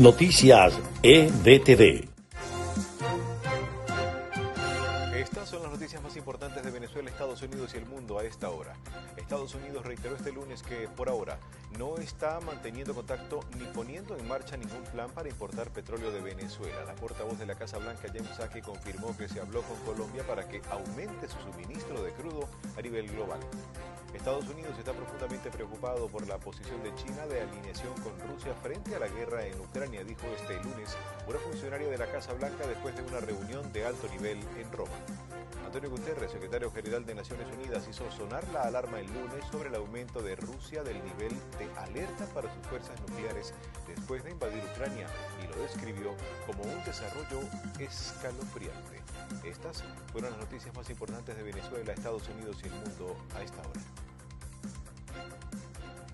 Noticias EDTV. Estas son las noticias más importantes de Venezuela, Estados Unidos y el mundo a esta hora. Estados Unidos reiteró este lunes que, por ahora, no está manteniendo contacto ni poniendo en marcha ningún plan para importar petróleo de Venezuela. La portavoz de la Casa Blanca, James Saki, confirmó que se habló con Colombia para que aumente su suministro de crudo a nivel global. Estados Unidos está profundamente preocupado por la posición de China de alineación con Rusia frente a la guerra en Ucrania, dijo este lunes una funcionaria de la Casa Blanca después de una reunión de alto nivel en Roma. Antonio Guterres, secretario general de Naciones Unidas, hizo sonar la alarma el lunes sobre el aumento de Rusia del nivel de alerta para sus fuerzas nucleares después de invadir Ucrania y lo describió como un desarrollo escalofriante. Estas fueron las noticias más importantes de Venezuela, Estados Unidos y el mundo a esta hora.